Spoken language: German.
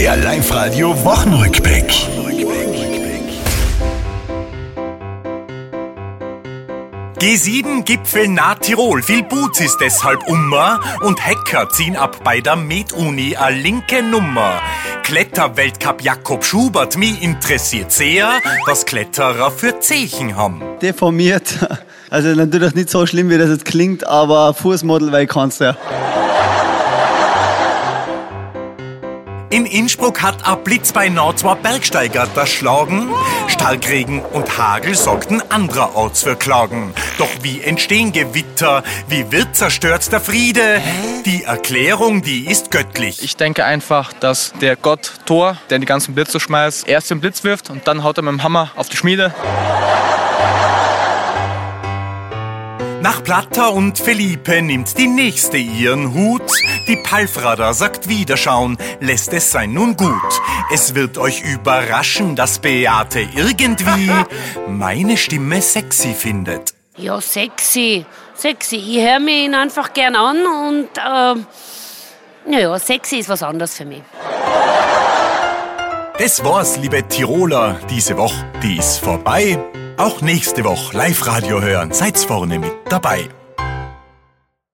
Der Live-Radio Wochenrückblick. G7-Gipfel nahe Tirol, viel Boots ist deshalb ummer und Hacker ziehen ab bei der Med-Uni a linke Nummer. Kletterweltcup Jakob Schubert, mich interessiert sehr, was Kletterer für Zechen haben. Deformiert. Also natürlich nicht so schlimm, wie das jetzt klingt, aber Fußmodel, weil ich kann's ja. In Innsbruck hat ein Blitz bei zwei Bergsteiger erschlagen. Starkregen und Hagel sorgten andererorts für Klagen. Doch wie entstehen Gewitter? Wie wird zerstört der Friede? Die Erklärung, die ist göttlich. Ich denke einfach, dass der Gott Thor, der die ganzen Blitze schmeißt, erst den Blitz wirft und dann haut er mit dem Hammer auf die Schmiede. Nach Platter und Felipe nimmt die nächste ihren Hut. Die Palfrader sagt Wiederschauen, lässt es sein nun gut. Es wird euch überraschen, dass Beate irgendwie meine Stimme sexy findet. Ja, sexy. Sexy. Ich höre mir ihn einfach gern an und äh, naja, sexy ist was anderes für mich. Das war's, liebe Tiroler. Diese Woche, die ist vorbei. Auch nächste Woche Live-Radio hören. Seid's vorne mit dabei.